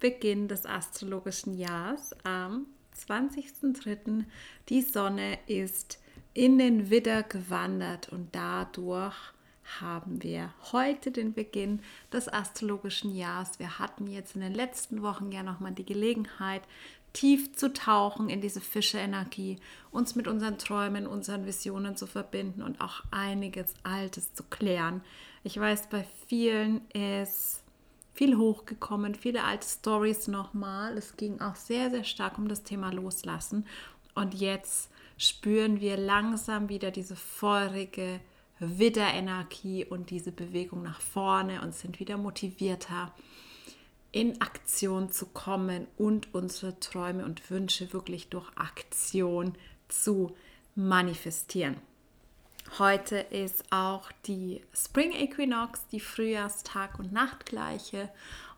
Beginn des astrologischen Jahres am 20.03. Die Sonne ist in den Widder gewandert und dadurch haben wir heute den Beginn des astrologischen Jahres. Wir hatten jetzt in den letzten Wochen ja nochmal die Gelegenheit, tief zu tauchen in diese Fische-Energie, uns mit unseren Träumen, unseren Visionen zu verbinden und auch einiges Altes zu klären. Ich weiß, bei vielen ist viel hochgekommen, viele alte Stories nochmal. Es ging auch sehr, sehr stark um das Thema Loslassen. Und jetzt spüren wir langsam wieder diese feurige Widderenergie und diese Bewegung nach vorne und sind wieder motivierter, in Aktion zu kommen und unsere Träume und Wünsche wirklich durch Aktion zu manifestieren. Heute ist auch die Spring Equinox, die Frühjahrstag- und Nachtgleiche.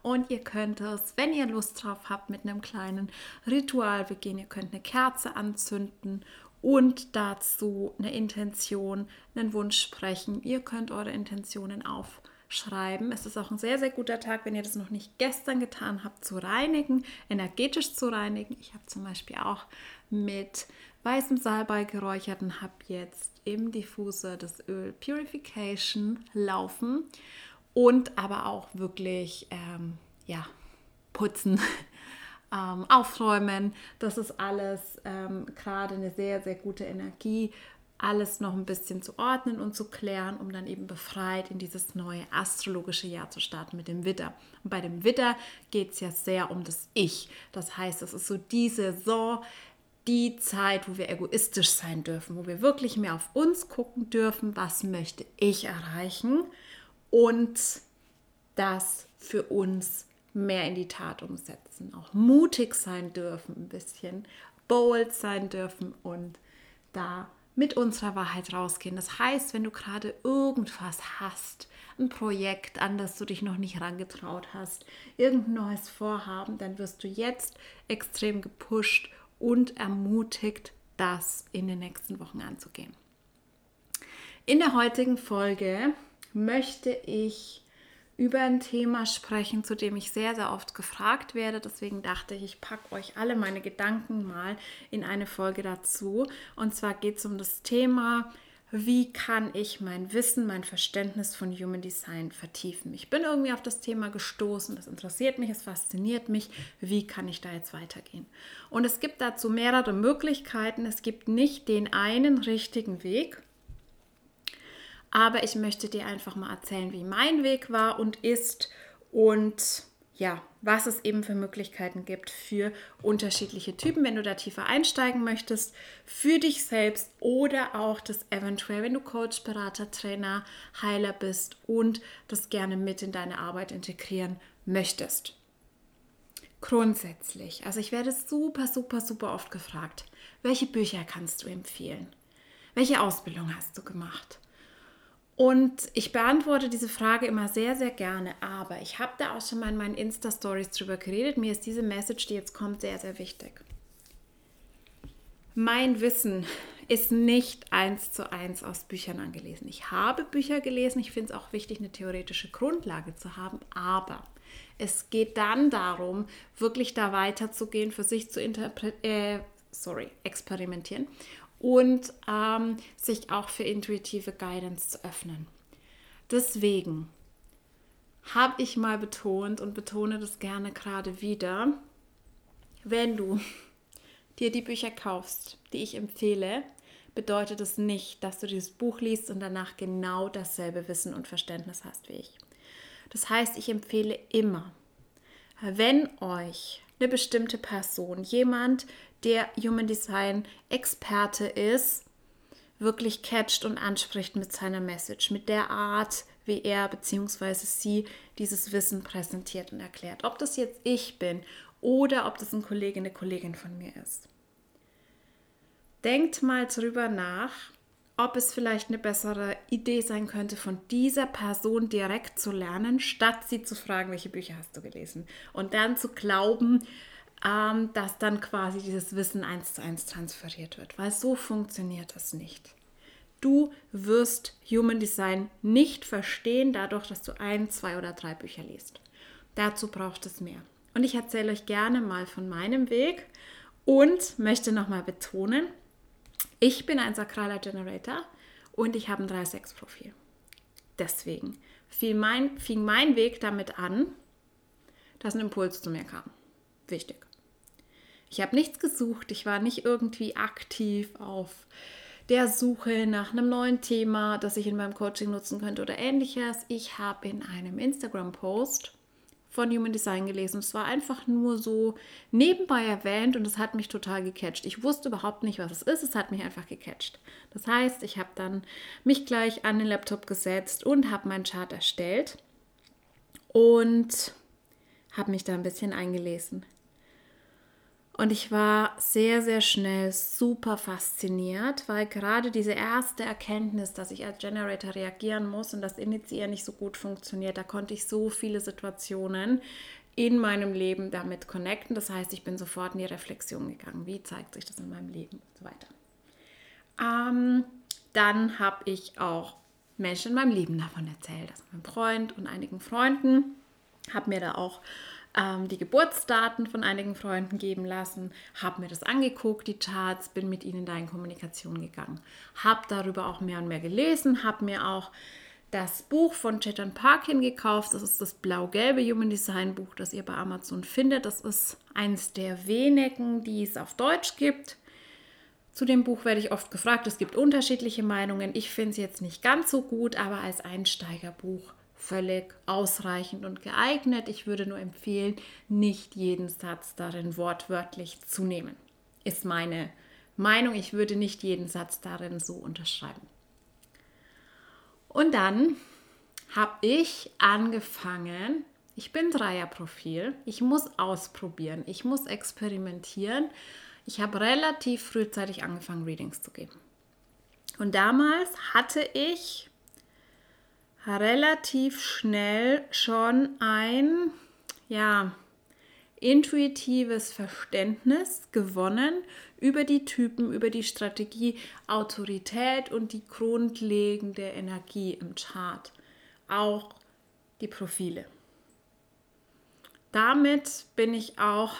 Und ihr könnt es, wenn ihr Lust drauf habt, mit einem kleinen Ritual beginnen. Ihr könnt eine Kerze anzünden und dazu eine Intention, einen Wunsch sprechen. Ihr könnt eure Intentionen aufschreiben. Es ist auch ein sehr, sehr guter Tag, wenn ihr das noch nicht gestern getan habt, zu reinigen, energetisch zu reinigen. Ich habe zum Beispiel auch mit weißem Salbei geräuchert und habe jetzt im Diffuser das Öl Purification laufen und aber auch wirklich ähm, ja, putzen, ähm, aufräumen. Das ist alles ähm, gerade eine sehr, sehr gute Energie, alles noch ein bisschen zu ordnen und zu klären, um dann eben befreit in dieses neue astrologische Jahr zu starten mit dem Widder. Und bei dem Widder geht es ja sehr um das Ich. Das heißt, es ist so diese so die Zeit, wo wir egoistisch sein dürfen, wo wir wirklich mehr auf uns gucken dürfen, was möchte ich erreichen und das für uns mehr in die Tat umsetzen, auch mutig sein dürfen, ein bisschen bold sein dürfen und da mit unserer Wahrheit rausgehen. Das heißt, wenn du gerade irgendwas hast, ein Projekt, an das du dich noch nicht herangetraut hast, irgendein neues Vorhaben, dann wirst du jetzt extrem gepusht und ermutigt, das in den nächsten Wochen anzugehen. In der heutigen Folge möchte ich über ein Thema sprechen, zu dem ich sehr, sehr oft gefragt werde. Deswegen dachte ich, ich packe euch alle meine Gedanken mal in eine Folge dazu. Und zwar geht es um das Thema wie kann ich mein Wissen, mein Verständnis von Human Design vertiefen. Ich bin irgendwie auf das Thema gestoßen, das interessiert mich, es fasziniert mich, wie kann ich da jetzt weitergehen? Und es gibt dazu mehrere Möglichkeiten, es gibt nicht den einen richtigen Weg, aber ich möchte dir einfach mal erzählen, wie mein Weg war und ist und ja, was es eben für Möglichkeiten gibt für unterschiedliche Typen, wenn du da tiefer einsteigen möchtest, für dich selbst oder auch das eventuell, wenn du Coach, Berater, Trainer, Heiler bist und das gerne mit in deine Arbeit integrieren möchtest. Grundsätzlich, also ich werde super, super, super oft gefragt, welche Bücher kannst du empfehlen? Welche Ausbildung hast du gemacht? Und ich beantworte diese Frage immer sehr, sehr gerne, aber ich habe da auch schon mal in meinen Insta-Stories drüber geredet. Mir ist diese Message, die jetzt kommt, sehr, sehr wichtig. Mein Wissen ist nicht eins zu eins aus Büchern angelesen. Ich habe Bücher gelesen, ich finde es auch wichtig, eine theoretische Grundlage zu haben, aber es geht dann darum, wirklich da weiterzugehen, für sich zu äh, sorry, experimentieren und ähm, sich auch für intuitive Guidance zu öffnen. Deswegen habe ich mal betont und betone das gerne gerade wieder, wenn du dir die Bücher kaufst, die ich empfehle, bedeutet es das nicht, dass du dieses Buch liest und danach genau dasselbe Wissen und Verständnis hast wie ich. Das heißt, ich empfehle immer, wenn euch eine bestimmte Person, jemand, der Human Design Experte ist, wirklich catcht und anspricht mit seiner Message, mit der Art, wie er bzw. sie dieses Wissen präsentiert und erklärt. Ob das jetzt ich bin oder ob das ein Kollege, eine Kollegin von mir ist. Denkt mal drüber nach, ob es vielleicht eine bessere Idee sein könnte, von dieser Person direkt zu lernen, statt sie zu fragen, welche Bücher hast du gelesen. Und dann zu glauben, ähm, dass dann quasi dieses Wissen eins zu eins transferiert wird, weil so funktioniert das nicht. Du wirst Human Design nicht verstehen, dadurch, dass du ein, zwei oder drei Bücher liest. Dazu braucht es mehr. Und ich erzähle euch gerne mal von meinem Weg und möchte nochmal betonen, ich bin ein sakraler Generator und ich habe ein 3-6-Profil. Deswegen fing mein, fing mein Weg damit an, dass ein Impuls zu mir kam. Wichtig. Ich habe nichts gesucht, ich war nicht irgendwie aktiv auf der Suche nach einem neuen Thema, das ich in meinem Coaching nutzen könnte oder ähnliches. Ich habe in einem Instagram-Post von Human Design gelesen. Es war einfach nur so nebenbei erwähnt und es hat mich total gecatcht. Ich wusste überhaupt nicht, was es ist. Es hat mich einfach gecatcht. Das heißt, ich habe dann mich gleich an den Laptop gesetzt und habe meinen Chart erstellt und habe mich da ein bisschen eingelesen. Und ich war sehr, sehr schnell super fasziniert, weil gerade diese erste Erkenntnis, dass ich als Generator reagieren muss und das Initiieren nicht so gut funktioniert, da konnte ich so viele Situationen in meinem Leben damit connecten. Das heißt, ich bin sofort in die Reflexion gegangen. Wie zeigt sich das in meinem Leben und so weiter. Ähm, dann habe ich auch Menschen in meinem Leben davon erzählt, also meinem Freund und einigen Freunden, habe mir da auch ähm, die Geburtsdaten von einigen Freunden geben lassen, habe mir das angeguckt, die Charts, bin mit ihnen da in Kommunikation gegangen, habe darüber auch mehr und mehr gelesen, habe mir auch das Buch von Chetan Parkin gekauft. Das ist das blau-gelbe Human Design Buch, das ihr bei Amazon findet. Das ist eines der wenigen, die es auf Deutsch gibt. Zu dem Buch werde ich oft gefragt. Es gibt unterschiedliche Meinungen. Ich finde es jetzt nicht ganz so gut, aber als Einsteigerbuch völlig ausreichend und geeignet. Ich würde nur empfehlen, nicht jeden Satz darin wortwörtlich zu nehmen. Ist meine Meinung. Ich würde nicht jeden Satz darin so unterschreiben. Und dann habe ich angefangen, ich bin Dreierprofil, ich muss ausprobieren, ich muss experimentieren. Ich habe relativ frühzeitig angefangen, Readings zu geben. Und damals hatte ich relativ schnell schon ein, ja, intuitives Verständnis gewonnen über die Typen, über die Strategie, Autorität und die grundlegende Energie im Chart, auch die Profile. Damit bin ich auch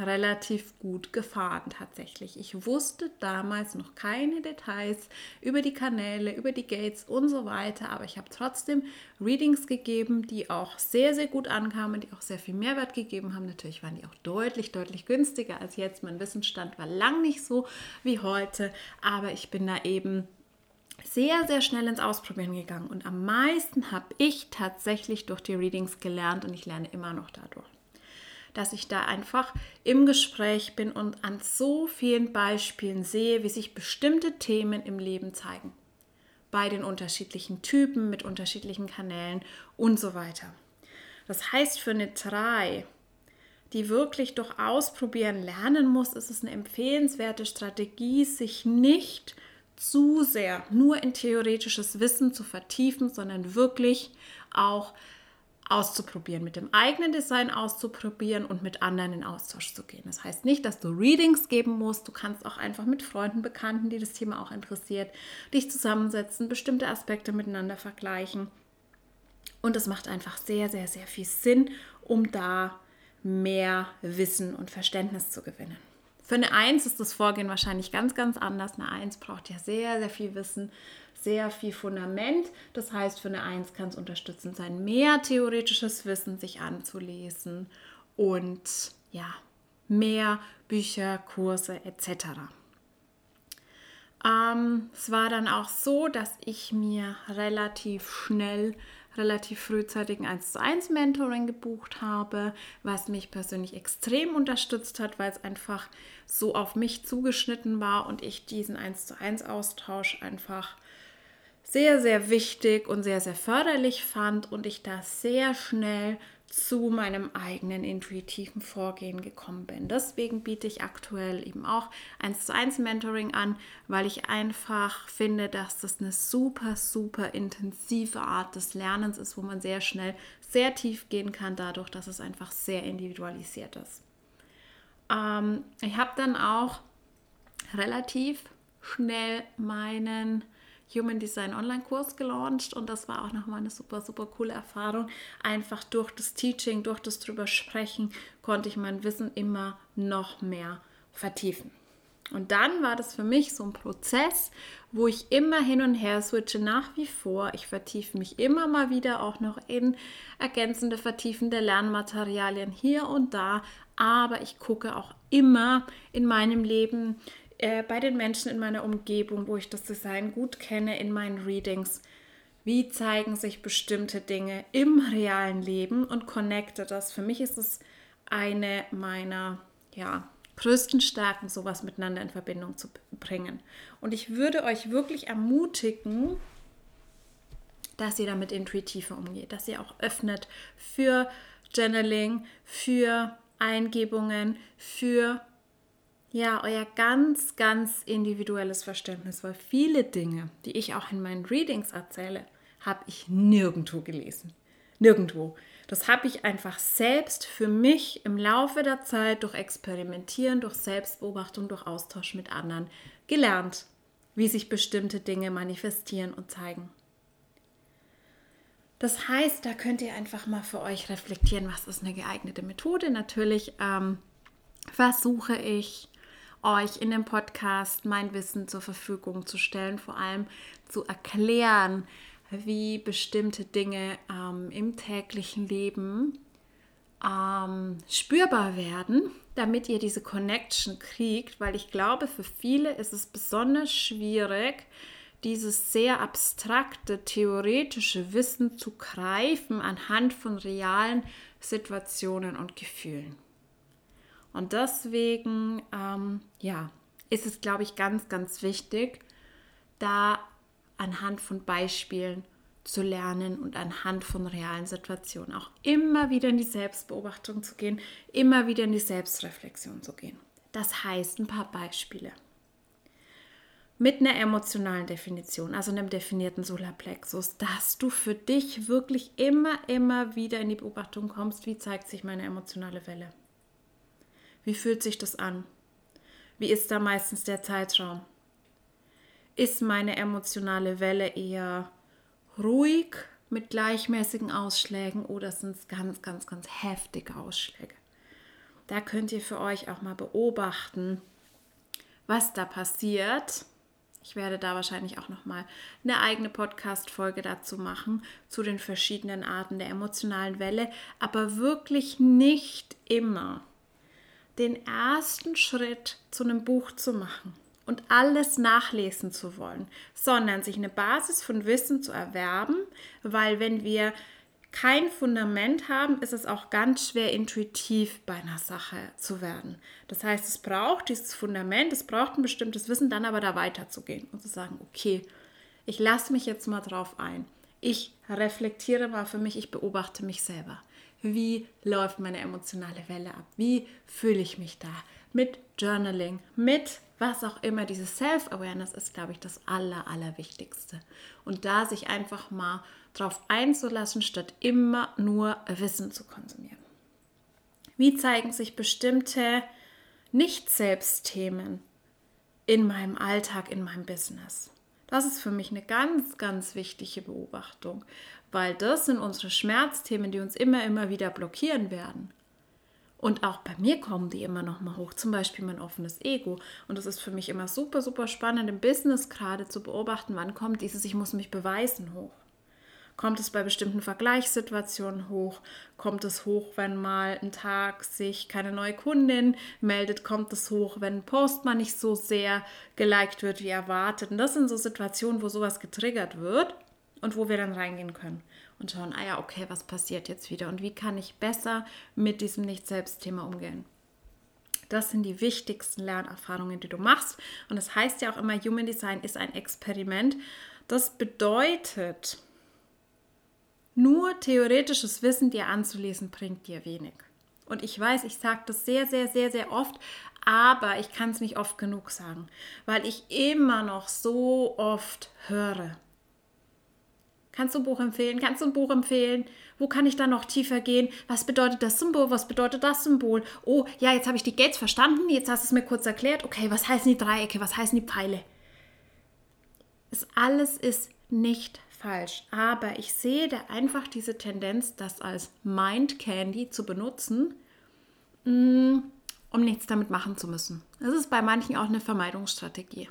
relativ gut gefahren tatsächlich. Ich wusste damals noch keine Details über die Kanäle, über die Gates und so weiter, aber ich habe trotzdem Readings gegeben, die auch sehr, sehr gut ankamen, die auch sehr viel Mehrwert gegeben haben. Natürlich waren die auch deutlich, deutlich günstiger als jetzt. Mein Wissensstand war lang nicht so wie heute, aber ich bin da eben sehr, sehr schnell ins Ausprobieren gegangen und am meisten habe ich tatsächlich durch die Readings gelernt und ich lerne immer noch dadurch dass ich da einfach im Gespräch bin und an so vielen Beispielen sehe, wie sich bestimmte Themen im Leben zeigen. Bei den unterschiedlichen Typen, mit unterschiedlichen Kanälen und so weiter. Das heißt, für eine 3, die wirklich durch Ausprobieren lernen muss, ist es eine empfehlenswerte Strategie, sich nicht zu sehr nur in theoretisches Wissen zu vertiefen, sondern wirklich auch auszuprobieren, mit dem eigenen Design auszuprobieren und mit anderen in Austausch zu gehen. Das heißt nicht, dass du Readings geben musst. Du kannst auch einfach mit Freunden, Bekannten, die das Thema auch interessiert, dich zusammensetzen, bestimmte Aspekte miteinander vergleichen. Und es macht einfach sehr, sehr, sehr viel Sinn, um da mehr Wissen und Verständnis zu gewinnen. Für eine Eins ist das Vorgehen wahrscheinlich ganz, ganz anders. Eine Eins braucht ja sehr, sehr viel Wissen sehr viel Fundament. Das heißt, für eine Eins kann es unterstützend sein, mehr theoretisches Wissen sich anzulesen und ja, mehr Bücher, Kurse etc. Ähm, es war dann auch so, dass ich mir relativ schnell, relativ frühzeitig ein 1 zu 1 Mentoring gebucht habe, was mich persönlich extrem unterstützt hat, weil es einfach so auf mich zugeschnitten war und ich diesen 1 zu 1 Austausch einfach sehr, sehr wichtig und sehr, sehr förderlich fand und ich da sehr schnell zu meinem eigenen intuitiven Vorgehen gekommen bin. Deswegen biete ich aktuell eben auch 1 zu 1 Mentoring an, weil ich einfach finde, dass das eine super, super intensive Art des Lernens ist, wo man sehr schnell sehr tief gehen kann, dadurch, dass es einfach sehr individualisiert ist. Ähm, ich habe dann auch relativ schnell meinen Human Design Online-Kurs gelauncht und das war auch nochmal eine super, super coole Erfahrung. Einfach durch das Teaching, durch das drüber sprechen, konnte ich mein Wissen immer noch mehr vertiefen. Und dann war das für mich so ein Prozess, wo ich immer hin und her switche, nach wie vor. Ich vertiefe mich immer mal wieder auch noch in ergänzende, vertiefende Lernmaterialien hier und da. Aber ich gucke auch immer in meinem Leben, äh, bei den Menschen in meiner Umgebung, wo ich das Design gut kenne, in meinen Readings, wie zeigen sich bestimmte Dinge im realen Leben und connecte das. Für mich ist es eine meiner ja, größten Stärken, sowas miteinander in Verbindung zu bringen. Und ich würde euch wirklich ermutigen, dass ihr damit intuitiver umgeht, dass ihr auch öffnet für Journaling, für Eingebungen, für ja, euer ganz, ganz individuelles Verständnis, weil viele Dinge, die ich auch in meinen Readings erzähle, habe ich nirgendwo gelesen. Nirgendwo. Das habe ich einfach selbst für mich im Laufe der Zeit durch Experimentieren, durch Selbstbeobachtung, durch Austausch mit anderen gelernt, wie sich bestimmte Dinge manifestieren und zeigen. Das heißt, da könnt ihr einfach mal für euch reflektieren, was ist eine geeignete Methode. Natürlich ähm, versuche ich euch in dem Podcast mein Wissen zur Verfügung zu stellen, vor allem zu erklären, wie bestimmte Dinge ähm, im täglichen Leben ähm, spürbar werden, damit ihr diese Connection kriegt, weil ich glaube, für viele ist es besonders schwierig, dieses sehr abstrakte, theoretische Wissen zu greifen anhand von realen Situationen und Gefühlen. Und deswegen, ähm, ja, ist es, glaube ich, ganz, ganz wichtig, da anhand von Beispielen zu lernen und anhand von realen Situationen auch immer wieder in die Selbstbeobachtung zu gehen, immer wieder in die Selbstreflexion zu gehen. Das heißt, ein paar Beispiele. Mit einer emotionalen Definition, also einem definierten Solarplexus, dass du für dich wirklich immer, immer wieder in die Beobachtung kommst, wie zeigt sich meine emotionale Welle. Wie fühlt sich das an? Wie ist da meistens der Zeitraum? Ist meine emotionale Welle eher ruhig mit gleichmäßigen Ausschlägen oder sind es ganz, ganz, ganz heftige Ausschläge? Da könnt ihr für euch auch mal beobachten, was da passiert. Ich werde da wahrscheinlich auch noch mal eine eigene Podcast-Folge dazu machen zu den verschiedenen Arten der emotionalen Welle, aber wirklich nicht immer den ersten Schritt zu einem Buch zu machen und alles nachlesen zu wollen, sondern sich eine Basis von Wissen zu erwerben, weil wenn wir kein Fundament haben, ist es auch ganz schwer intuitiv bei einer Sache zu werden. Das heißt, es braucht dieses Fundament, es braucht ein bestimmtes Wissen, dann aber da weiterzugehen und zu sagen, okay, ich lasse mich jetzt mal drauf ein. Ich reflektiere mal für mich, ich beobachte mich selber wie läuft meine emotionale Welle ab, wie fühle ich mich da. Mit Journaling, mit was auch immer, diese Self-Awareness ist, glaube ich, das Aller, Allerwichtigste. Und da sich einfach mal drauf einzulassen, statt immer nur Wissen zu konsumieren. Wie zeigen sich bestimmte Nicht-Selbst-Themen in meinem Alltag, in meinem Business? Das ist für mich eine ganz, ganz wichtige Beobachtung, weil das sind unsere Schmerzthemen, die uns immer, immer wieder blockieren werden. Und auch bei mir kommen die immer noch mal hoch, zum Beispiel mein offenes Ego. Und das ist für mich immer super, super spannend im Business gerade zu beobachten, wann kommt dieses Ich muss mich beweisen hoch. Kommt es bei bestimmten Vergleichssituationen hoch? Kommt es hoch, wenn mal ein Tag sich keine neue Kundin meldet? Kommt es hoch, wenn ein Post mal nicht so sehr geliked wird wie erwartet? Und das sind so Situationen, wo sowas getriggert wird und wo wir dann reingehen können und schauen, ah ja, okay, was passiert jetzt wieder und wie kann ich besser mit diesem Nicht-Selbst-Thema umgehen. Das sind die wichtigsten Lernerfahrungen, die du machst. Und das heißt ja auch immer, Human Design ist ein Experiment. Das bedeutet, Nur theoretisches Wissen dir anzulesen bringt dir wenig. Und ich weiß, ich sage das sehr, sehr, sehr, sehr oft, aber ich kann es nicht oft genug sagen, weil ich immer noch so oft höre. Kannst du ein Buch empfehlen? Kannst du ein Buch empfehlen? Wo kann ich da noch tiefer gehen? Was bedeutet das Symbol? Was bedeutet das Symbol? Oh, ja, jetzt habe ich die Gates verstanden. Jetzt hast du es mir kurz erklärt. Okay, was heißen die Dreiecke? Was heißen die Pfeile? Es alles ist nicht falsch, aber ich sehe da einfach diese Tendenz, das als Mind Candy zu benutzen, mm, um nichts damit machen zu müssen. Das ist bei manchen auch eine Vermeidungsstrategie.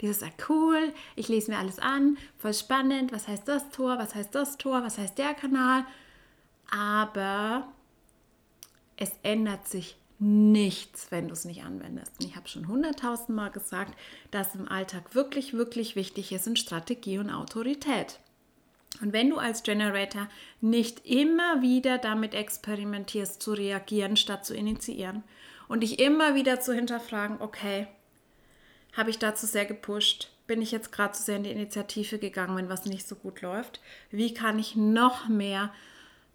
Dieses, ah cool, ich lese mir alles an, voll spannend, was heißt das Tor, was heißt das Tor, was heißt der Kanal. Aber es ändert sich nichts, wenn du es nicht anwendest. Und ich habe schon hunderttausend Mal gesagt, dass im Alltag wirklich, wirklich wichtig ist in Strategie und Autorität. Und wenn du als Generator nicht immer wieder damit experimentierst, zu reagieren statt zu initiieren und dich immer wieder zu hinterfragen, okay, habe ich dazu sehr gepusht? Bin ich jetzt gerade zu sehr in die Initiative gegangen, wenn was nicht so gut läuft? Wie kann ich noch mehr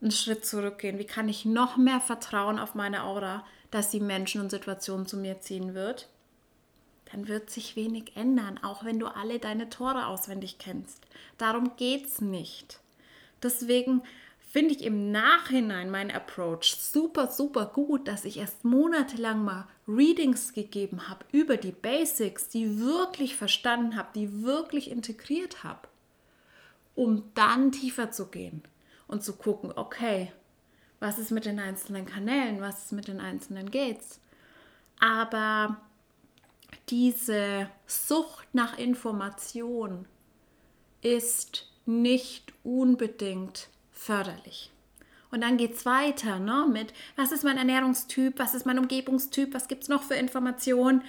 einen Schritt zurückgehen? Wie kann ich noch mehr vertrauen auf meine Aura, dass die Menschen und Situationen zu mir ziehen wird? Dann wird sich wenig ändern, auch wenn du alle deine Tore auswendig kennst. Darum geht es nicht. Deswegen finde ich im Nachhinein meinen Approach super, super gut, dass ich erst monatelang mal Readings gegeben habe über die Basics, die wirklich verstanden habe, die wirklich integriert habe, um dann tiefer zu gehen und zu gucken, okay, was ist mit den einzelnen Kanälen, was ist mit den einzelnen Gates. Aber diese Sucht nach Information ist nicht unbedingt förderlich. Und dann geht es weiter ne, mit, was ist mein Ernährungstyp, was ist mein Umgebungstyp, was gibt es noch für Informationen.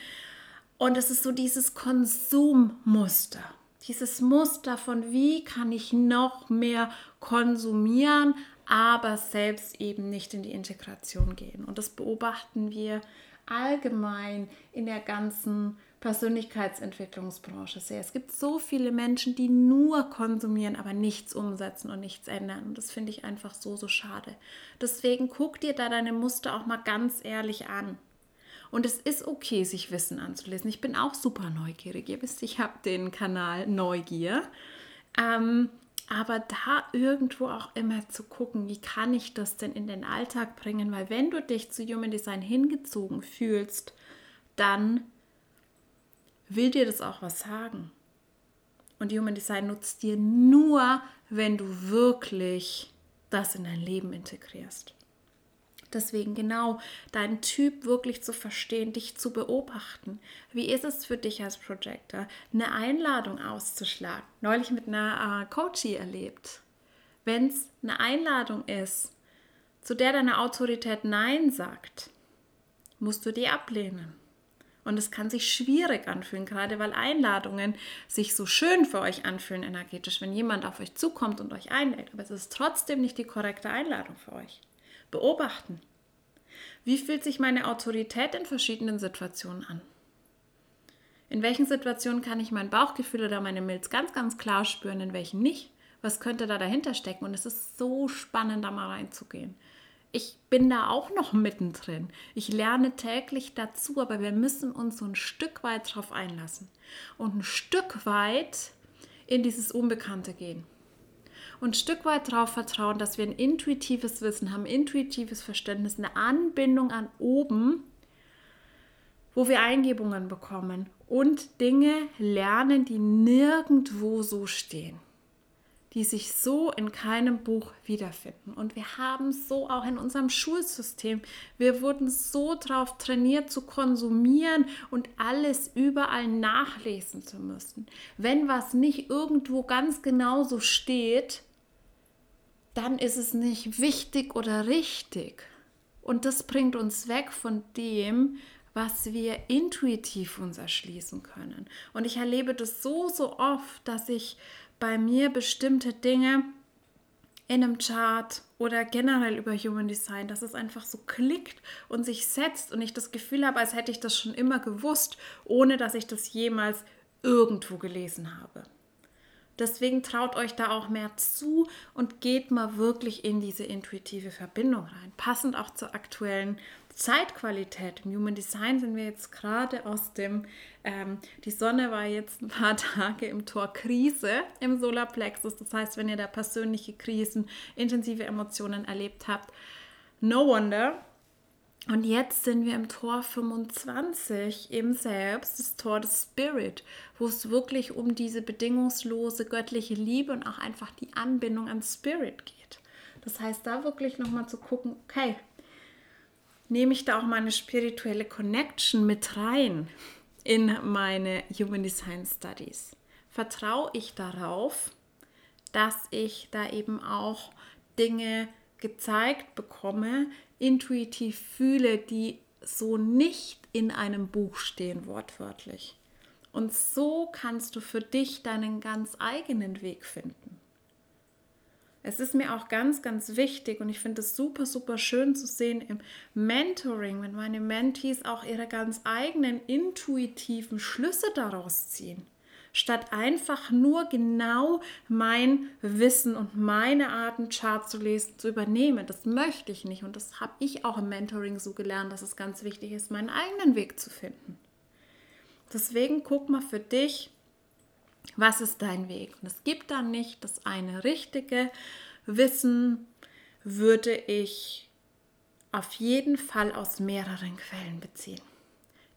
Und es ist so dieses Konsummuster, dieses Muster von, wie kann ich noch mehr konsumieren, aber selbst eben nicht in die Integration gehen. Und das beobachten wir allgemein in der ganzen Persönlichkeitsentwicklungsbranche sehr. Es gibt so viele Menschen, die nur konsumieren, aber nichts umsetzen und nichts ändern. Und das finde ich einfach so, so schade. Deswegen guck dir da deine Muster auch mal ganz ehrlich an. Und es ist okay, sich Wissen anzulesen. Ich bin auch super neugierig. Ihr wisst, ich habe den Kanal Neugier. Ähm, aber da irgendwo auch immer zu gucken, wie kann ich das denn in den Alltag bringen? Weil wenn du dich zu Human Design hingezogen fühlst, dann will dir das auch was sagen. Und Human Design nutzt dir nur, wenn du wirklich das in dein Leben integrierst. Deswegen genau deinen Typ wirklich zu verstehen, dich zu beobachten. Wie ist es für dich als Projector, eine Einladung auszuschlagen? Neulich mit einer äh, Coachie erlebt. Wenn es eine Einladung ist, zu der deine Autorität Nein sagt, musst du die ablehnen. Und es kann sich schwierig anfühlen, gerade weil Einladungen sich so schön für euch anfühlen energetisch, wenn jemand auf euch zukommt und euch einlädt. Aber es ist trotzdem nicht die korrekte Einladung für euch. Beobachten. Wie fühlt sich meine Autorität in verschiedenen Situationen an? In welchen Situationen kann ich mein Bauchgefühl oder meine Milz ganz, ganz klar spüren, in welchen nicht? Was könnte da dahinter stecken? Und es ist so spannend, da mal reinzugehen ich bin da auch noch mittendrin. Ich lerne täglich dazu, aber wir müssen uns so ein Stück weit darauf einlassen und ein Stück weit in dieses Unbekannte gehen. Und ein Stück weit darauf vertrauen, dass wir ein intuitives Wissen haben, intuitives Verständnis, eine Anbindung an oben, wo wir Eingebungen bekommen und Dinge lernen, die nirgendwo so stehen die sich so in keinem Buch wiederfinden. Und wir haben so auch in unserem Schulsystem, wir wurden so darauf trainiert zu konsumieren und alles überall nachlesen zu müssen. Wenn was nicht irgendwo ganz genau so steht, dann ist es nicht wichtig oder richtig. Und das bringt uns weg von dem, was wir intuitiv uns erschließen können. Und ich erlebe das so, so oft, dass ich bei mir bestimmte Dinge in einem Chart oder generell über Human Design, dass es einfach so klickt und sich setzt und ich das Gefühl habe, als hätte ich das schon immer gewusst, ohne dass ich das jemals irgendwo gelesen habe. Deswegen traut euch da auch mehr zu und geht mal wirklich in diese intuitive Verbindung rein. Passend auch zur aktuellen Zeitqualität. Im Human Design sind wir jetzt gerade aus dem, ähm, die Sonne war jetzt ein paar Tage im Tor Krise im Solarplexus. Das heißt, wenn ihr da persönliche Krisen, intensive Emotionen erlebt habt, no wonder. Und jetzt sind wir im Tor 25 im Selbst, das Tor des Spirit, wo es wirklich um diese bedingungslose göttliche Liebe und auch einfach die Anbindung an Spirit geht. Das heißt, da wirklich nochmal zu gucken, okay, nehme ich da auch meine spirituelle Connection mit rein in meine Human Design Studies? Vertraue ich darauf, dass ich da eben auch Dinge gezeigt bekomme, intuitiv fühle, die so nicht in einem Buch stehen, wortwörtlich. Und so kannst du für dich deinen ganz eigenen Weg finden. Es ist mir auch ganz, ganz wichtig und ich finde es super, super schön zu sehen im Mentoring, wenn meine Mentees auch ihre ganz eigenen intuitiven Schlüsse daraus ziehen statt einfach nur genau mein Wissen und meine Art, einen Chart zu lesen, zu übernehmen. Das möchte ich nicht und das habe ich auch im Mentoring so gelernt, dass es ganz wichtig ist, meinen eigenen Weg zu finden. Deswegen guck mal für dich, was ist dein Weg? Und es gibt da nicht das eine richtige Wissen, würde ich auf jeden Fall aus mehreren Quellen beziehen.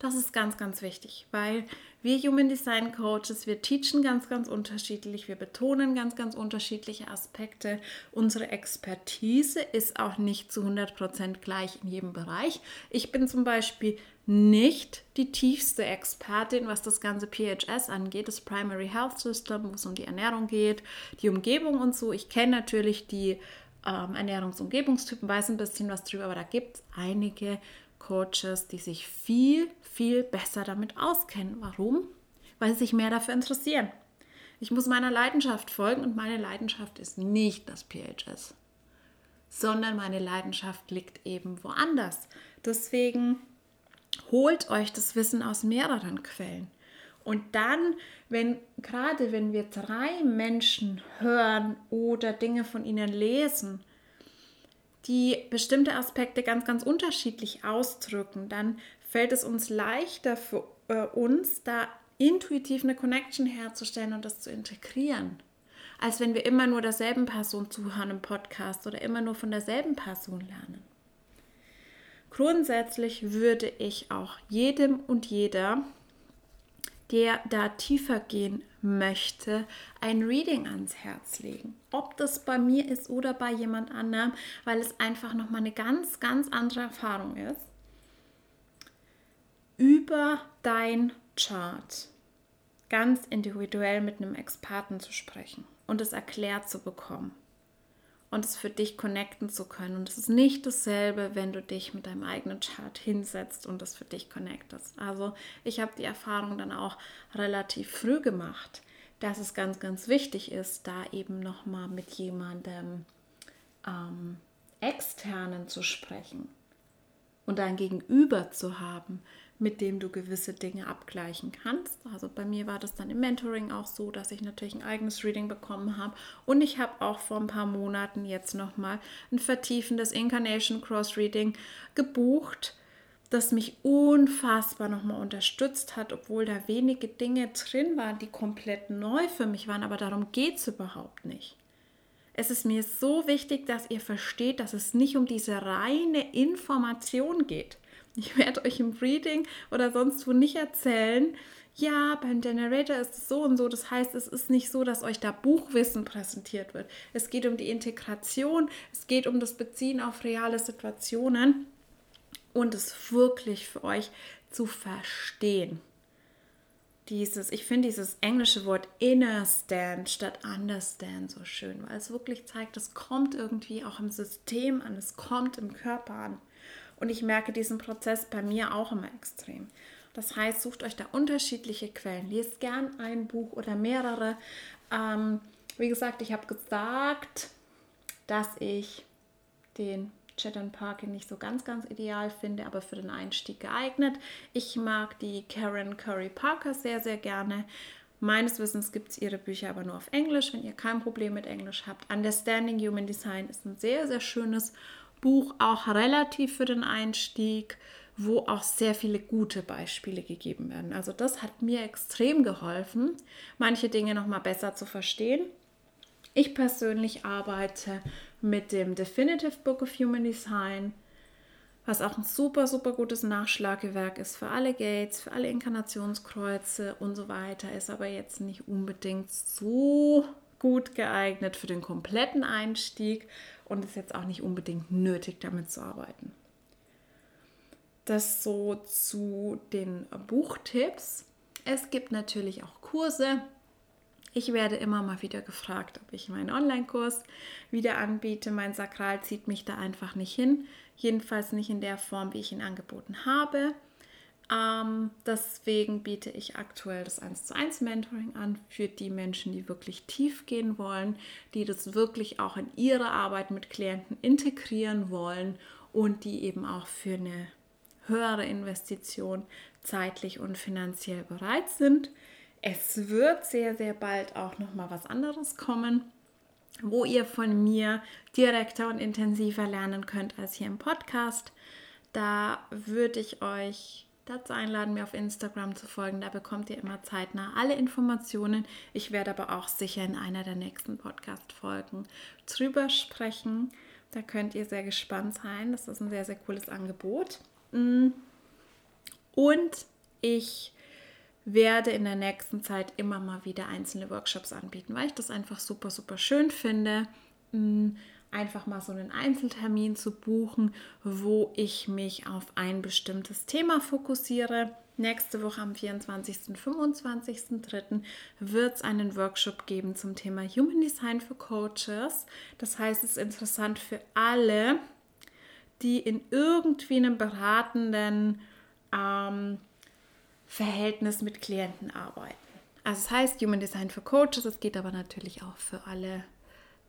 Das ist ganz, ganz wichtig, weil wir Human Design Coaches, wir teachen ganz, ganz unterschiedlich, wir betonen ganz, ganz unterschiedliche Aspekte. Unsere Expertise ist auch nicht zu 100% gleich in jedem Bereich. Ich bin zum Beispiel nicht die tiefste Expertin, was das ganze PHS angeht, das Primary Health System, wo es um die Ernährung geht, die Umgebung und so. Ich kenne natürlich die ähm, Ernährungsumgebungstypen, weiß ein bisschen was drüber, aber da gibt es einige Coaches, die sich viel, viel besser damit auskennen. Warum? Weil sie sich mehr dafür interessieren. Ich muss meiner Leidenschaft folgen und meine Leidenschaft ist nicht das PHS, sondern meine Leidenschaft liegt eben woanders. Deswegen holt euch das Wissen aus mehreren Quellen. Und dann, wenn gerade wenn wir drei Menschen hören oder Dinge von ihnen lesen, die bestimmte Aspekte ganz, ganz unterschiedlich ausdrücken, dann fällt es uns leichter für äh, uns, da intuitiv eine Connection herzustellen und das zu integrieren, als wenn wir immer nur derselben Person zuhören im Podcast oder immer nur von derselben Person lernen. Grundsätzlich würde ich auch jedem und jeder, der da tiefer gehen möchte, ein Reading ans Herz legen. Ob das bei mir ist oder bei jemand anderem, weil es einfach nochmal eine ganz, ganz andere Erfahrung ist. Über dein Chart ganz individuell mit einem Experten zu sprechen und es erklärt zu bekommen und es für dich connecten zu können. Und es ist nicht dasselbe, wenn du dich mit deinem eigenen Chart hinsetzt und das für dich connectest. Also ich habe die Erfahrung dann auch relativ früh gemacht, dass es ganz, ganz wichtig ist, da eben nochmal mit jemandem ähm, externen zu sprechen und ein Gegenüber zu haben, mit dem du gewisse Dinge abgleichen kannst. Also bei mir war das dann im Mentoring auch so, dass ich natürlich ein eigenes Reading bekommen habe und ich habe auch vor ein paar Monaten jetzt nochmal ein vertiefendes Incarnation Cross Reading gebucht, das mich unfassbar nochmal unterstützt hat, obwohl da wenige Dinge drin waren, die komplett neu für mich waren, aber darum geht es überhaupt nicht. Es ist mir so wichtig, dass ihr versteht, dass es nicht um diese reine Information geht. Ich werde euch im Reading oder sonst wo nicht erzählen, ja, beim Generator ist es so und so. Das heißt, es ist nicht so, dass euch da Buchwissen präsentiert wird. Es geht um die Integration, es geht um das Beziehen auf reale Situationen und es wirklich für euch zu verstehen. Dieses, ich finde dieses englische Wort innerstand statt understand so schön, weil es wirklich zeigt, es kommt irgendwie auch im System an, es kommt im Körper an. Und ich merke diesen Prozess bei mir auch immer extrem. Das heißt, sucht euch da unterschiedliche Quellen. Lest gern ein Buch oder mehrere. Ähm, wie gesagt, ich habe gesagt, dass ich den Chat Parkin nicht so ganz, ganz ideal finde, aber für den Einstieg geeignet. Ich mag die Karen Curry Parker sehr, sehr gerne. Meines Wissens gibt es ihre Bücher aber nur auf Englisch, wenn ihr kein Problem mit Englisch habt. Understanding Human Design ist ein sehr, sehr schönes Buch, auch relativ für den Einstieg, wo auch sehr viele gute Beispiele gegeben werden. Also das hat mir extrem geholfen, manche Dinge noch mal besser zu verstehen. Ich persönlich arbeite mit dem Definitive Book of Human Design was auch ein super, super gutes Nachschlagewerk ist für alle Gates, für alle Inkarnationskreuze und so weiter, ist aber jetzt nicht unbedingt so gut geeignet für den kompletten Einstieg und ist jetzt auch nicht unbedingt nötig, damit zu arbeiten. Das so zu den Buchtipps. Es gibt natürlich auch Kurse. Ich werde immer mal wieder gefragt, ob ich meinen Online-Kurs wieder anbiete. Mein Sakral zieht mich da einfach nicht hin. Jedenfalls nicht in der Form, wie ich ihn angeboten habe. Ähm, deswegen biete ich aktuell das 1 zu 1 Mentoring an für die Menschen, die wirklich tief gehen wollen, die das wirklich auch in ihre Arbeit mit Klienten integrieren wollen und die eben auch für eine höhere Investition zeitlich und finanziell bereit sind. Es wird sehr, sehr bald auch noch mal was anderes kommen wo ihr von mir direkter und intensiver lernen könnt als hier im Podcast. Da würde ich euch dazu einladen, mir auf Instagram zu folgen. Da bekommt ihr immer zeitnah alle Informationen. Ich werde aber auch sicher in einer der nächsten Podcast-Folgen drüber sprechen. Da könnt ihr sehr gespannt sein. Das ist ein sehr, sehr cooles Angebot. Mm. Und ich werde in der nächsten Zeit immer mal wieder einzelne Workshops anbieten, weil ich das einfach super, super schön finde, mm, einfach mal so einen Einzeltermin zu buchen, wo ich mich auf ein bestimmtes Thema fokussiere. Nächste Woche am 24. und 25.03. wird es einen Workshop geben zum Thema Human Design für Coaches. Das heißt, es ist interessant für alle, die in irgendwie einem beratenden ähm, Verhältnis mit Klienten arbeiten. Also es heißt Human Design für Coaches, es geht aber natürlich auch für alle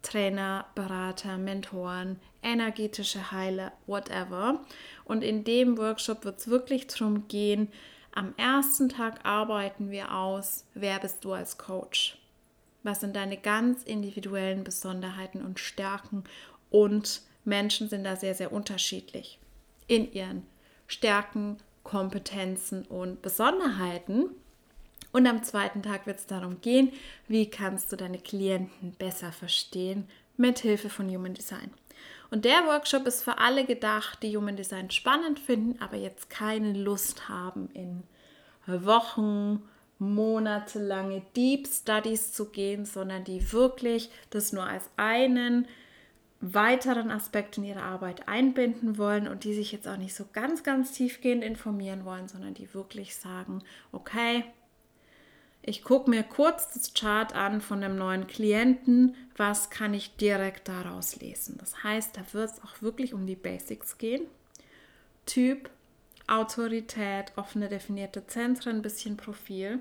Trainer, Berater, Mentoren, energetische Heiler, whatever. Und in dem Workshop wird es wirklich darum gehen, am ersten Tag arbeiten wir aus, wer bist du als Coach? Was sind deine ganz individuellen Besonderheiten und Stärken? Und Menschen sind da sehr, sehr unterschiedlich in ihren Stärken, Kompetenzen und Besonderheiten. Und am zweiten Tag wird es darum gehen, wie kannst du deine Klienten besser verstehen mit Hilfe von Human Design. Und der Workshop ist für alle gedacht, die Human Design spannend finden, aber jetzt keine Lust haben, in Wochen, monatelange Deep Studies zu gehen, sondern die wirklich das nur als einen weiteren Aspekt in ihre Arbeit einbinden wollen und die sich jetzt auch nicht so ganz, ganz tiefgehend informieren wollen, sondern die wirklich sagen, okay, ich gucke mir kurz das Chart an von dem neuen Klienten, was kann ich direkt daraus lesen. Das heißt, da wird es auch wirklich um die Basics gehen. Typ, Autorität, offene definierte Zentren, ein bisschen Profil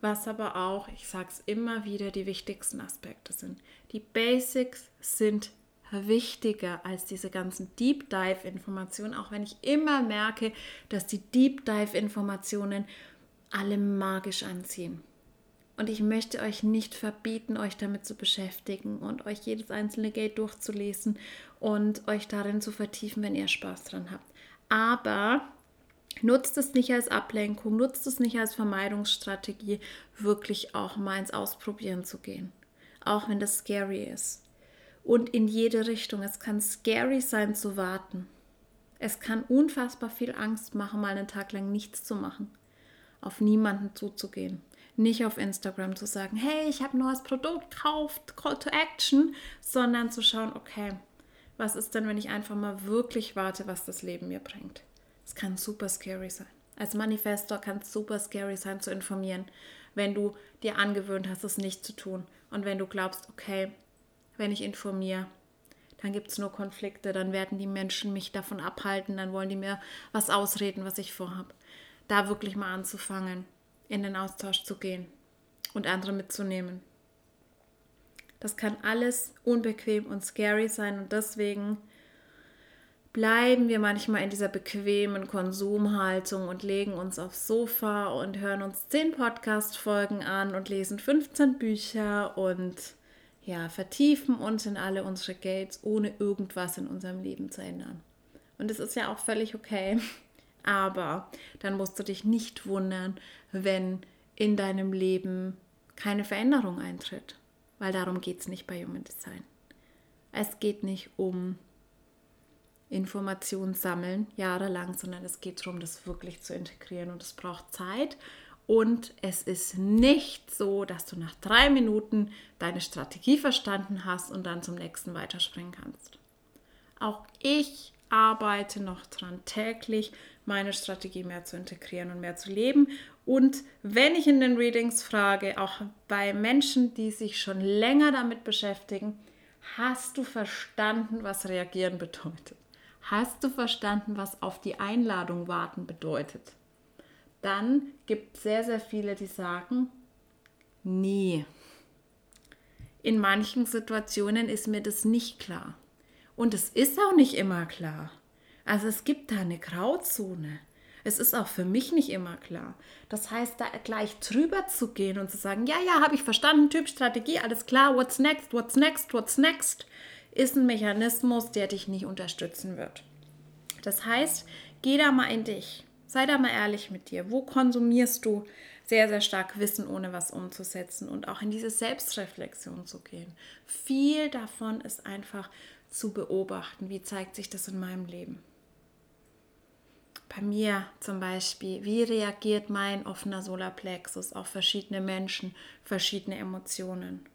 was aber auch, ich sage es immer wieder, die wichtigsten Aspekte sind. Die Basics sind wichtiger als diese ganzen Deep Dive Informationen, auch wenn ich immer merke, dass die Deep Dive Informationen alle magisch anziehen. Und ich möchte euch nicht verbieten, euch damit zu beschäftigen und euch jedes einzelne Gate durchzulesen und euch darin zu vertiefen, wenn ihr Spaß dran habt. Aber Nutzt es nicht als Ablenkung, nutzt es nicht als Vermeidungsstrategie, wirklich auch mal ins Ausprobieren zu gehen. Auch wenn das scary ist. Und in jede Richtung. Es kann scary sein zu warten. Es kann unfassbar viel Angst machen, mal einen Tag lang nichts zu machen. Auf niemanden zuzugehen. Nicht auf Instagram zu sagen, hey, ich habe ein neues Produkt, kauft, Call to Action, sondern zu schauen, okay, was ist denn, wenn ich einfach mal wirklich warte, was das Leben mir bringt? Es kann super scary sein. Als Manifestor kann es super scary sein zu informieren, wenn du dir angewöhnt hast, es nicht zu tun. Und wenn du glaubst, okay, wenn ich informiere, dann gibt es nur Konflikte, dann werden die Menschen mich davon abhalten, dann wollen die mir was ausreden, was ich vorhabe. Da wirklich mal anzufangen, in den Austausch zu gehen und andere mitzunehmen. Das kann alles unbequem und scary sein und deswegen bleiben wir manchmal in dieser bequemen Konsumhaltung und legen uns aufs Sofa und hören uns 10 Podcast-Folgen an und lesen 15 Bücher und ja, vertiefen uns in alle unsere Gates, ohne irgendwas in unserem Leben zu ändern. Und es ist ja auch völlig okay. Aber dann musst du dich nicht wundern, wenn in deinem Leben keine Veränderung eintritt. Weil darum geht es nicht bei Human Design. Es geht nicht um Informationen sammeln, jahrelang, sondern es geht darum, das wirklich zu integrieren. Und es braucht Zeit. Und es ist nicht so, dass du nach drei Minuten deine Strategie verstanden hast und dann zum nächsten weiterspringen kannst. Auch ich arbeite noch dran, täglich meine Strategie mehr zu integrieren und mehr zu leben. Und wenn ich in den Readings frage, auch bei Menschen, die sich schon länger damit beschäftigen, hast du verstanden, was reagieren bedeutet? Hast du verstanden, was auf die Einladung warten bedeutet? Dann gibt es sehr, sehr viele, die sagen, nie. In manchen Situationen ist mir das nicht klar. Und es ist auch nicht immer klar. Also es gibt da eine Grauzone. Es ist auch für mich nicht immer klar. Das heißt, da gleich drüber zu gehen und zu sagen, ja, ja, habe ich verstanden, Typ Strategie, alles klar, what's next, what's next, what's next, ist ein Mechanismus, der dich nicht unterstützen wird. Das heißt, geh da mal in dich. Sei da mal ehrlich mit dir. Wo konsumierst du sehr, sehr stark Wissen, ohne was umzusetzen und auch in diese Selbstreflexion zu gehen? Viel davon ist einfach zu beobachten, wie zeigt sich das in meinem Leben. Bei mir zum Beispiel, wie reagiert mein offener Solarplexus auf verschiedene Menschen, verschiedene Emotionen?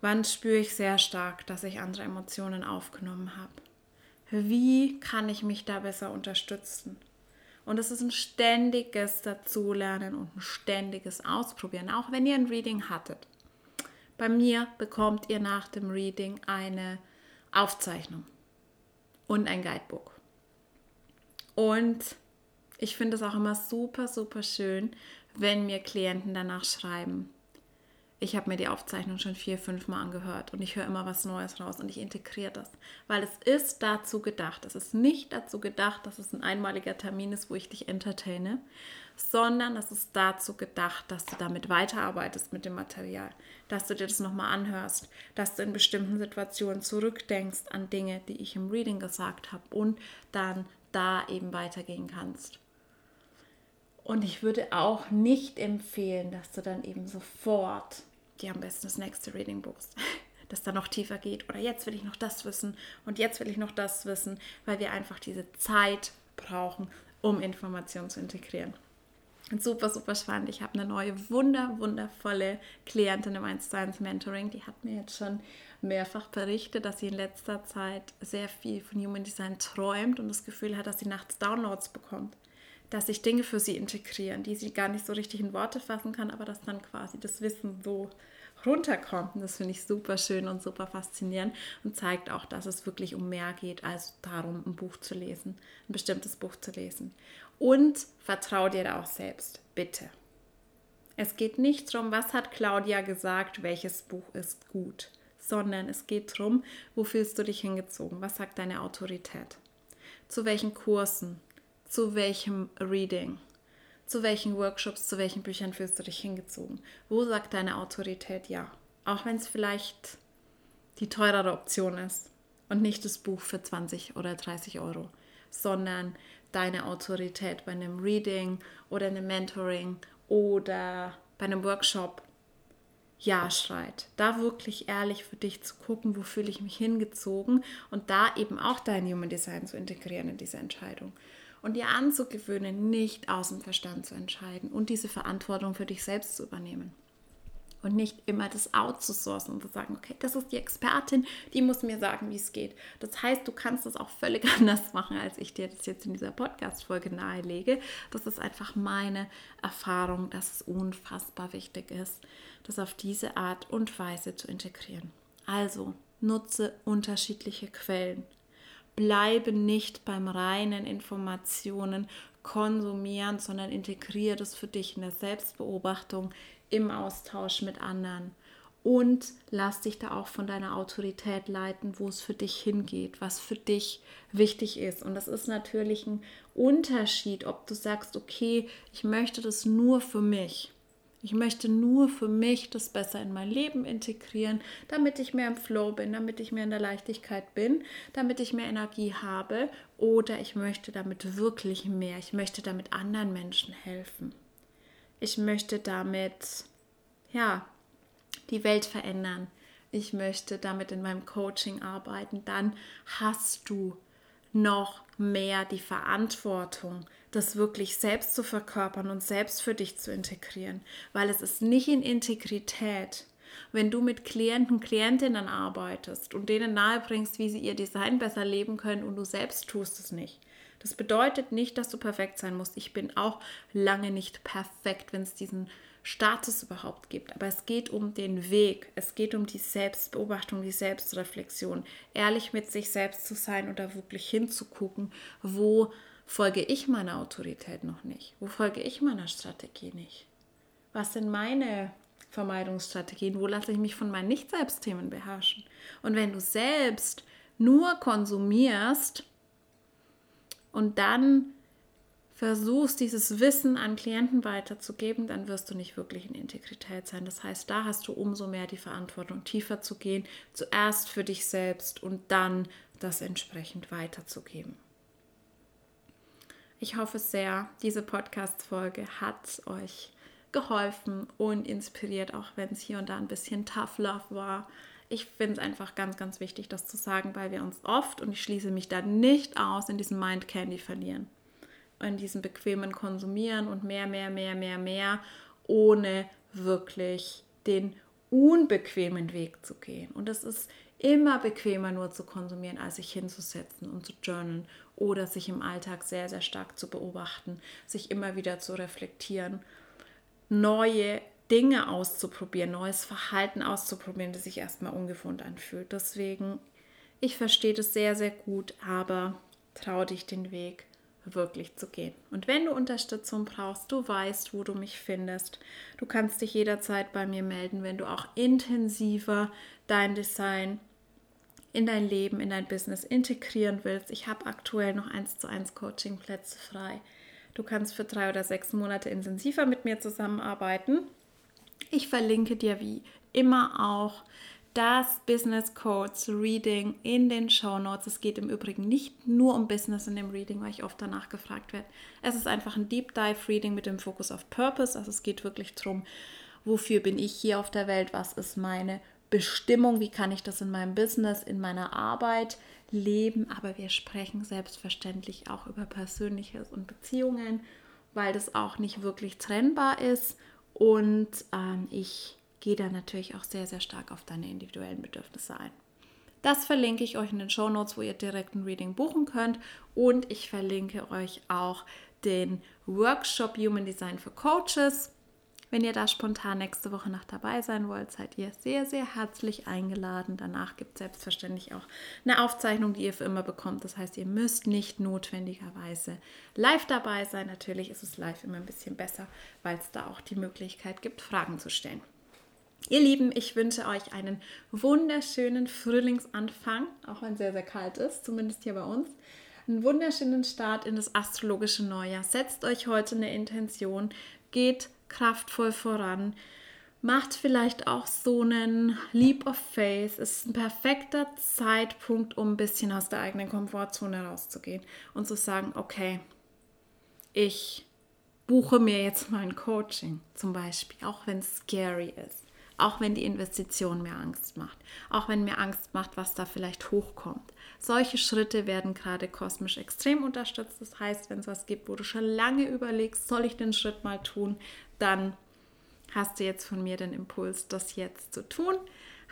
Wann spüre ich sehr stark, dass ich andere Emotionen aufgenommen habe? Wie kann ich mich da besser unterstützen? Und es ist ein ständiges Dazulernen und ein ständiges Ausprobieren, auch wenn ihr ein Reading hattet. Bei mir bekommt ihr nach dem Reading eine Aufzeichnung und ein Guidebook. Und ich finde es auch immer super, super schön, wenn mir Klienten danach schreiben. Ich habe mir die Aufzeichnung schon vier, fünf Mal angehört und ich höre immer was Neues raus und ich integriere das, weil es ist dazu gedacht. Es ist nicht dazu gedacht, dass es ein einmaliger Termin ist, wo ich dich entertaine, sondern es ist dazu gedacht, dass du damit weiterarbeitest mit dem Material, dass du dir das nochmal anhörst, dass du in bestimmten Situationen zurückdenkst an Dinge, die ich im Reading gesagt habe und dann da eben weitergehen kannst. Und ich würde auch nicht empfehlen, dass du dann eben sofort dir am besten das nächste Reading buchst, das dann noch tiefer geht. Oder jetzt will ich noch das wissen und jetzt will ich noch das wissen, weil wir einfach diese Zeit brauchen, um Informationen zu integrieren super, super spannend. Ich habe eine neue, wunder, wundervolle Klientin im 1 zu 1 Mentoring. Die hat mir jetzt schon mehrfach berichtet, dass sie in letzter Zeit sehr viel von Human Design träumt und das Gefühl hat, dass sie nachts Downloads bekommt. Dass sich Dinge für sie integrieren, die sie gar nicht so richtig in Worte fassen kann, aber dass dann quasi das Wissen so runterkommt. Und das finde ich super schön und super faszinierend und zeigt auch, dass es wirklich um mehr geht, als darum, ein Buch zu lesen, ein bestimmtes Buch zu lesen. Und vertrau dir da auch selbst, bitte. Es geht nicht darum, was hat Claudia gesagt, welches Buch ist gut, sondern es geht darum, wo fühlst du dich hingezogen, was sagt deine Autorität, zu welchen Kursen, zu welchem Reading, zu welchen Workshops, zu welchen Büchern fühlst du dich hingezogen, wo sagt deine Autorität ja, auch wenn es vielleicht die teurere Option ist und nicht das Buch für 20 oder 30 Euro, sondern deine Autorität bei einem Reading oder einem Mentoring oder bei einem Workshop ja schreit. Da wirklich ehrlich für dich zu gucken, wo fühle ich mich hingezogen und da eben auch dein Human Design zu integrieren in diese Entscheidung. Und dir anzugewöhnen, nicht aus dem Verstand zu entscheiden und diese Verantwortung für dich selbst zu übernehmen und nicht immer das outzusourcen und zu sagen, okay, das ist die Expertin, die muss mir sagen, wie es geht. Das heißt, du kannst das auch völlig anders machen, als ich dir das jetzt in dieser Podcast-Folge nahelege. Das ist einfach meine Erfahrung, dass es unfassbar wichtig ist, das auf diese Art und Weise zu integrieren. Also nutze unterschiedliche Quellen. Bleibe nicht beim reinen Informationen konsumieren, sondern integriere das für dich in der Selbstbeobachtung, im Austausch mit anderen und lass dich da auch von deiner Autorität leiten, wo es für dich hingeht, was für dich wichtig ist. Und das ist natürlich ein Unterschied, ob du sagst, okay, ich möchte das nur für mich. Ich möchte nur für mich das besser in mein Leben integrieren, damit ich mehr im Flow bin, damit ich mehr in der Leichtigkeit bin, damit ich mehr Energie habe oder ich möchte damit wirklich mehr. Ich möchte damit anderen Menschen helfen. Ich möchte damit ja, die Welt verändern. Ich möchte damit in meinem Coaching arbeiten. Dann hast du noch mehr die Verantwortung, das wirklich selbst zu verkörpern und selbst für dich zu integrieren, weil es ist nicht in Integrität, wenn du mit Klienten, Klientinnen arbeitest und denen nahebringst, wie sie ihr Design besser leben können und du selbst tust es nicht. Das bedeutet nicht, dass du perfekt sein musst. Ich bin auch lange nicht perfekt, wenn es diesen Status überhaupt gibt. Aber es geht um den Weg, es geht um die Selbstbeobachtung, die Selbstreflexion, ehrlich mit sich selbst zu sein da wirklich hinzugucken, wo folge ich meiner Autorität noch nicht, wo folge ich meiner Strategie nicht. Was sind meine Vermeidungsstrategien, wo lasse ich mich von meinen Nicht-Selbstthemen beherrschen? Und wenn du selbst nur konsumierst und dann versuchst, dieses Wissen an Klienten weiterzugeben, dann wirst du nicht wirklich in Integrität sein. Das heißt, da hast du umso mehr die Verantwortung, tiefer zu gehen, zuerst für dich selbst und dann das entsprechend weiterzugeben. Ich hoffe sehr, diese Podcast-Folge hat euch geholfen und inspiriert, auch wenn es hier und da ein bisschen Tough Love war. Ich finde es einfach ganz, ganz wichtig, das zu sagen, weil wir uns oft, und ich schließe mich da nicht aus, in diesem Mind Candy verlieren in diesem bequemen Konsumieren und mehr, mehr, mehr, mehr, mehr, ohne wirklich den unbequemen Weg zu gehen. Und es ist immer bequemer nur zu konsumieren, als sich hinzusetzen und zu journalen oder sich im Alltag sehr, sehr stark zu beobachten, sich immer wieder zu reflektieren, neue Dinge auszuprobieren, neues Verhalten auszuprobieren, das sich erstmal ungewohnt anfühlt. Deswegen, ich verstehe das sehr, sehr gut, aber trau dich den Weg wirklich zu gehen. Und wenn du Unterstützung brauchst, du weißt, wo du mich findest. Du kannst dich jederzeit bei mir melden, wenn du auch intensiver dein Design in dein Leben, in dein Business integrieren willst. Ich habe aktuell noch 1 zu 1 Coaching-Plätze frei. Du kannst für drei oder sechs Monate intensiver mit mir zusammenarbeiten. Ich verlinke dir wie immer auch das Business Codes Reading in den Show Notes. Es geht im Übrigen nicht nur um Business in dem Reading, weil ich oft danach gefragt werde. Es ist einfach ein Deep Dive Reading mit dem Fokus auf Purpose. Also es geht wirklich darum, wofür bin ich hier auf der Welt, was ist meine Bestimmung, wie kann ich das in meinem Business, in meiner Arbeit leben. Aber wir sprechen selbstverständlich auch über Persönliches und Beziehungen, weil das auch nicht wirklich trennbar ist. Und ähm, ich gehe da natürlich auch sehr, sehr stark auf deine individuellen Bedürfnisse ein. Das verlinke ich euch in den Show Notes, wo ihr direkt ein Reading buchen könnt. Und ich verlinke euch auch den Workshop Human Design für Coaches. Wenn ihr da spontan nächste Woche noch dabei sein wollt, seid ihr sehr, sehr herzlich eingeladen. Danach gibt es selbstverständlich auch eine Aufzeichnung, die ihr für immer bekommt. Das heißt, ihr müsst nicht notwendigerweise live dabei sein. Natürlich ist es live immer ein bisschen besser, weil es da auch die Möglichkeit gibt, Fragen zu stellen. Ihr Lieben, ich wünsche euch einen wunderschönen Frühlingsanfang, auch wenn es sehr, sehr kalt ist, zumindest hier bei uns. Einen wunderschönen Start in das astrologische Neujahr. Setzt euch heute eine Intention, geht kraftvoll voran. Macht vielleicht auch so einen Leap of Faith. Es ist ein perfekter Zeitpunkt, um ein bisschen aus der eigenen Komfortzone rauszugehen und zu sagen, okay, ich buche mir jetzt mal ein Coaching zum Beispiel, auch wenn es scary ist auch wenn die Investition mir Angst macht, auch wenn mir Angst macht, was da vielleicht hochkommt. Solche Schritte werden gerade kosmisch extrem unterstützt. Das heißt, wenn es was gibt, wo du schon lange überlegst, soll ich den Schritt mal tun, dann hast du jetzt von mir den Impuls, das jetzt zu tun.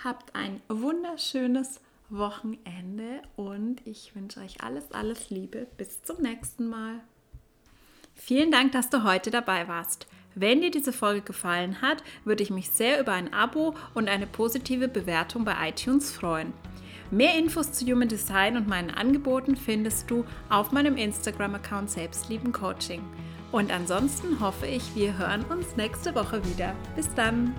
Habt ein wunderschönes Wochenende und ich wünsche euch alles, alles Liebe. Bis zum nächsten Mal. Vielen Dank, dass du heute dabei warst. Wenn dir diese Folge gefallen hat, würde ich mich sehr über ein Abo und eine positive Bewertung bei iTunes freuen. Mehr Infos zu Human Design und meinen Angeboten findest du auf meinem Instagram-Account Selbstlieben Coaching. Und ansonsten hoffe ich, wir hören uns nächste Woche wieder. Bis dann!